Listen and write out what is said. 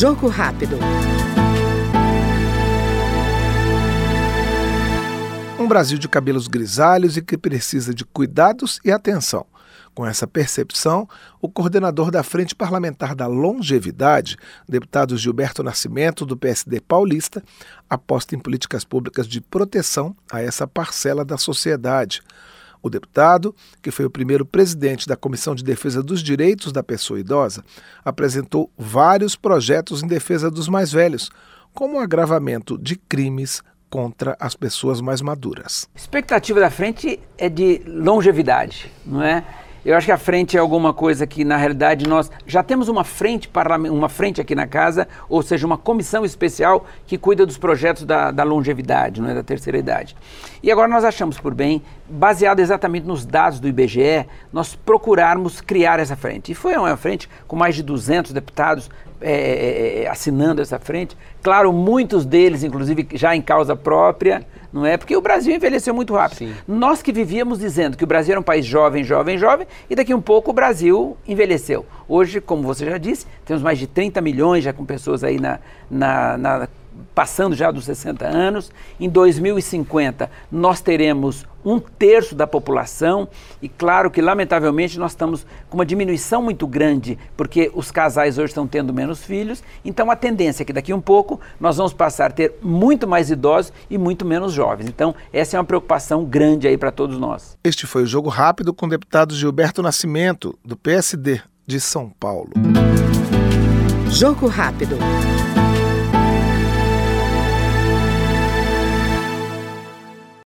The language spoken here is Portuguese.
Jogo rápido. Um Brasil de cabelos grisalhos e que precisa de cuidados e atenção. Com essa percepção, o coordenador da Frente Parlamentar da Longevidade, deputado Gilberto Nascimento, do PSD paulista, aposta em políticas públicas de proteção a essa parcela da sociedade. O deputado, que foi o primeiro presidente da Comissão de Defesa dos Direitos da Pessoa Idosa, apresentou vários projetos em defesa dos mais velhos, como o agravamento de crimes contra as pessoas mais maduras. A expectativa da frente é de longevidade, não é? Eu acho que a frente é alguma coisa que, na realidade, nós já temos uma frente, uma frente aqui na casa, ou seja, uma comissão especial que cuida dos projetos da, da longevidade, não é, da terceira idade. E agora nós achamos por bem, baseado exatamente nos dados do IBGE, nós procurarmos criar essa frente. E foi uma frente com mais de 200 deputados é, é, é, assinando essa frente. Claro, muitos deles, inclusive, já em causa própria, não é? Porque o Brasil envelheceu muito rápido. Sim. Nós que vivíamos dizendo que o Brasil era um país jovem, jovem, jovem, e daqui um pouco o Brasil envelheceu. Hoje, como você já disse, temos mais de 30 milhões já com pessoas aí na, na, na passando já dos 60 anos. Em 2050, nós teremos um terço da população, e claro que, lamentavelmente, nós estamos com uma diminuição muito grande, porque os casais hoje estão tendo menos filhos. Então, a tendência é que daqui a um pouco nós vamos passar a ter muito mais idosos e muito menos jovens. Então, essa é uma preocupação grande aí para todos nós. Este foi o Jogo Rápido com o deputado Gilberto Nascimento, do PSD de São Paulo. Jogo Rápido.